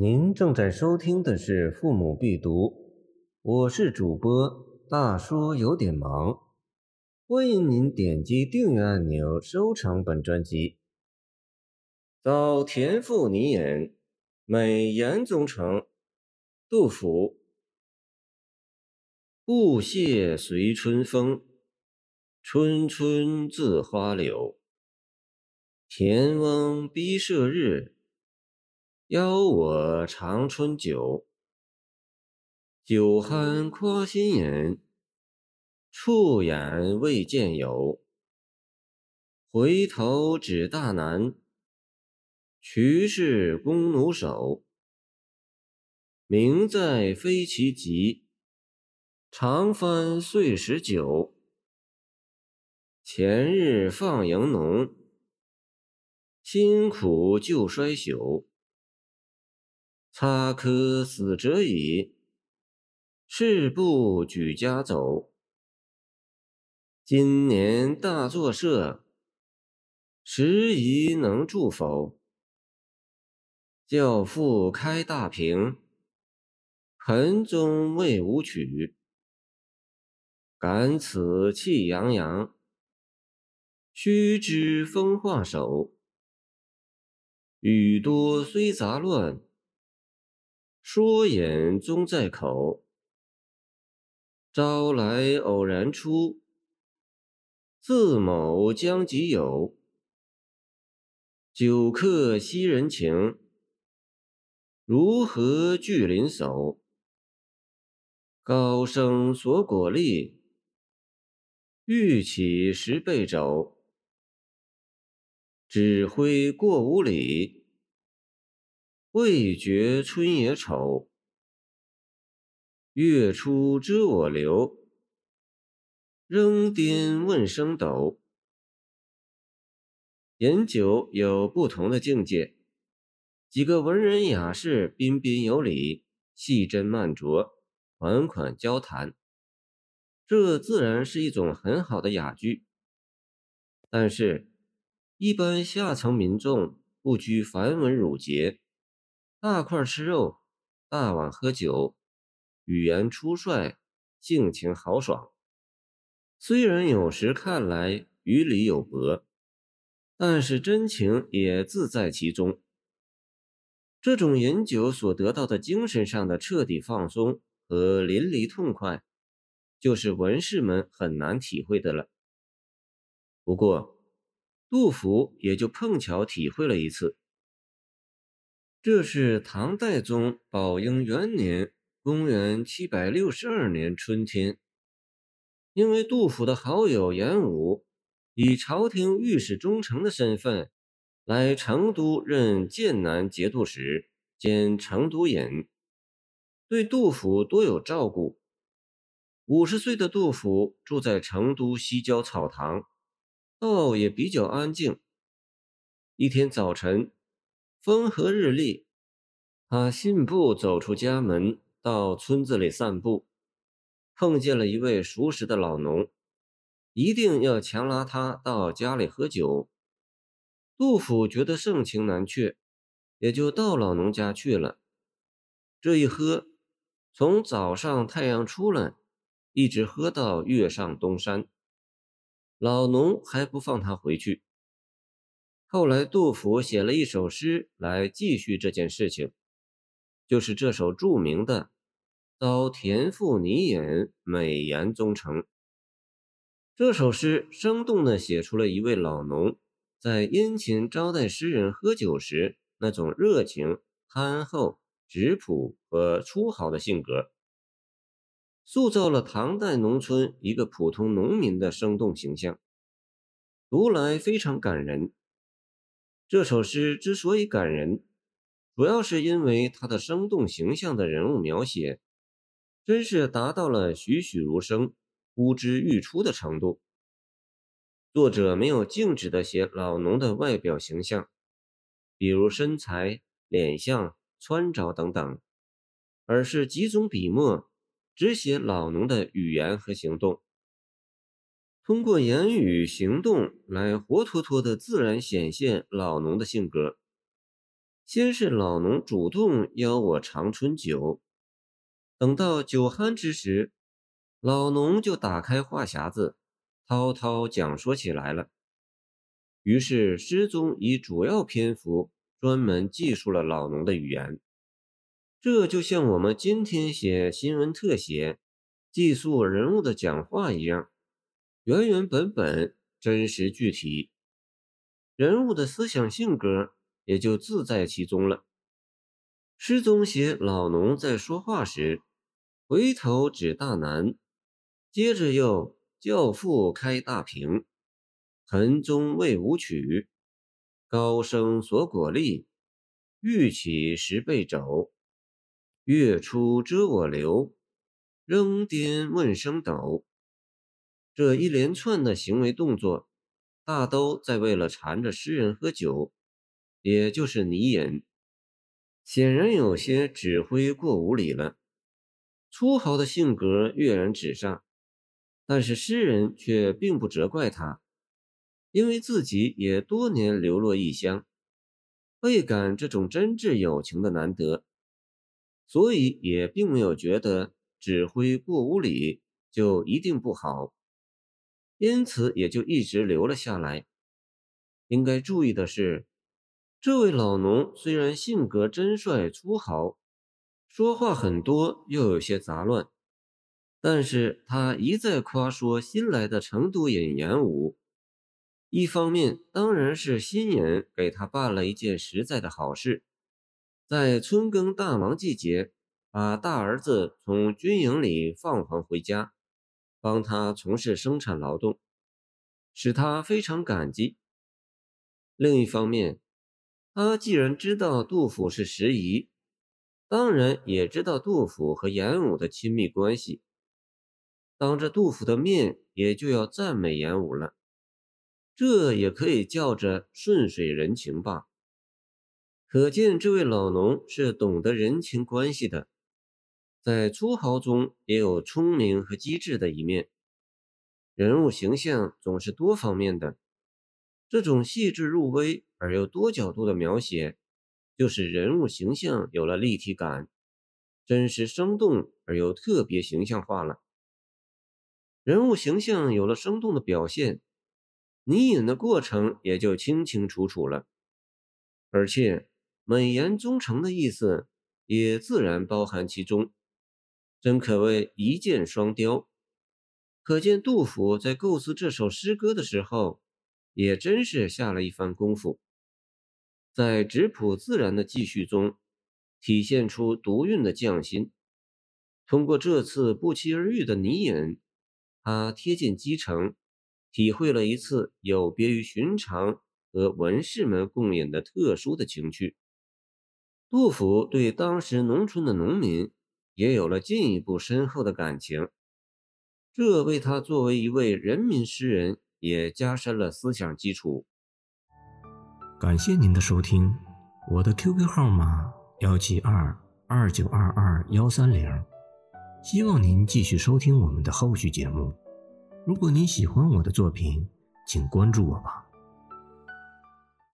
您正在收听的是《父母必读》，我是主播大叔，有点忙。欢迎您点击订阅按钮，收藏本专辑。早田赋拟人，美颜宗成。杜甫。雾谢随春风，春春自花柳。田翁逼射日。邀我长春酒，酒酣夸心饮，触眼未见有。回头指大南，渠是弓弩手。名在非其疾，长帆岁十九。前日放迎农，辛苦旧衰朽。擦科死者矣，事不举家走。今年大作社，时宜能住否？教父开大屏，盆中未无曲。感此气洋洋，须知风化手。语多虽杂乱。说眼终在口，朝来偶然出，自某将己有。酒客惜人情，如何惧邻叟？高声索果粒，欲起十倍肘。指挥过五里。未觉春也丑，月出知我流。仍颠问声斗。饮酒有不同的境界，几个文人雅士彬彬有礼，细斟慢酌，款款交谈，这自然是一种很好的雅居。但是，一般下层民众不拘繁文缛节。大块吃肉，大碗喝酒，语言粗率，性情豪爽。虽然有时看来于理有驳，但是真情也自在其中。这种饮酒所得到的精神上的彻底放松和淋漓痛快，就是文士们很难体会的了。不过，杜甫也就碰巧体会了一次。这是唐代宗宝应元年（公元762年）春天，因为杜甫的好友严武以朝廷御史中丞的身份来成都任剑南节度使兼成都尹，对杜甫多有照顾。五十岁的杜甫住在成都西郊草堂，倒也比较安静。一天早晨。风和日丽，他信步走出家门，到村子里散步，碰见了一位熟识的老农，一定要强拉他到家里喝酒。杜甫觉得盛情难却，也就到老农家去了。这一喝，从早上太阳出来，一直喝到月上东山，老农还不放他回去。后来，杜甫写了一首诗来继续这件事情，就是这首著名的《遭田赋泥饮美言宗成》。这首诗生动地写出了一位老农在殷勤招待诗人喝酒时那种热情、憨厚、质朴和粗豪的性格，塑造了唐代农村一个普通农民的生动形象，读来非常感人。这首诗之所以感人，主要是因为它的生动形象的人物描写，真是达到了栩栩如生、呼之欲出的程度。作者没有静止的写老农的外表形象，比如身材、脸相、穿着等等，而是集中笔墨，只写老农的语言和行动。通过言语行动来活脱脱的自然显现老农的性格，先是老农主动邀我尝春酒，等到酒酣之时，老农就打开话匣子，滔滔讲说起来了。于是诗宗以主要篇幅专门记述了老农的语言，这就像我们今天写新闻特写、记述人物的讲话一样，原原本本、真实具体，人物的思想性格。也就自在其中了。诗宗写老农在说话时，回头指大南，接着又教父开大屏，盆中未舞曲，高声锁果粒，玉起十倍肘，月出遮我流，扔颠问声斗。这一连串的行为动作，大都在为了缠着诗人喝酒。也就是泥人，显然有些指挥过无礼了。粗豪的性格跃然纸上，但是诗人却并不责怪他，因为自己也多年流落异乡，倍感这种真挚友情的难得，所以也并没有觉得指挥过无礼就一定不好，因此也就一直留了下来。应该注意的是。这位老农虽然性格真率粗豪，说话很多又有些杂乱，但是他一再夸说新来的成都尹严武，一方面当然是新尹给他办了一件实在的好事，在春耕大忙季节，把大儿子从军营里放还回家，帮他从事生产劳动，使他非常感激。另一方面，他既然知道杜甫是时宜，当然也知道杜甫和严武的亲密关系，当着杜甫的面也就要赞美严武了，这也可以叫着顺水人情吧。可见这位老农是懂得人情关系的，在粗豪中也有聪明和机智的一面。人物形象总是多方面的。这种细致入微而又多角度的描写，就使人物形象有了立体感，真实生动而又特别形象化了。人物形象有了生动的表现，拟隐的过程也就清清楚楚了，而且美言忠诚的意思也自然包含其中，真可谓一箭双雕。可见杜甫在构思这首诗歌的时候。也真是下了一番功夫，在质朴自然的记叙中，体现出独韵的匠心。通过这次不期而遇的泥隐，他贴近基层，体会了一次有别于寻常和文士们共饮的特殊的情趣。杜甫对当时农村的农民也有了进一步深厚的感情，这为他作为一位人民诗人。也加深了思想基础。感谢您的收听，我的 QQ 号码幺七二二九二二幺三零，希望您继续收听我们的后续节目。如果您喜欢我的作品，请关注我吧。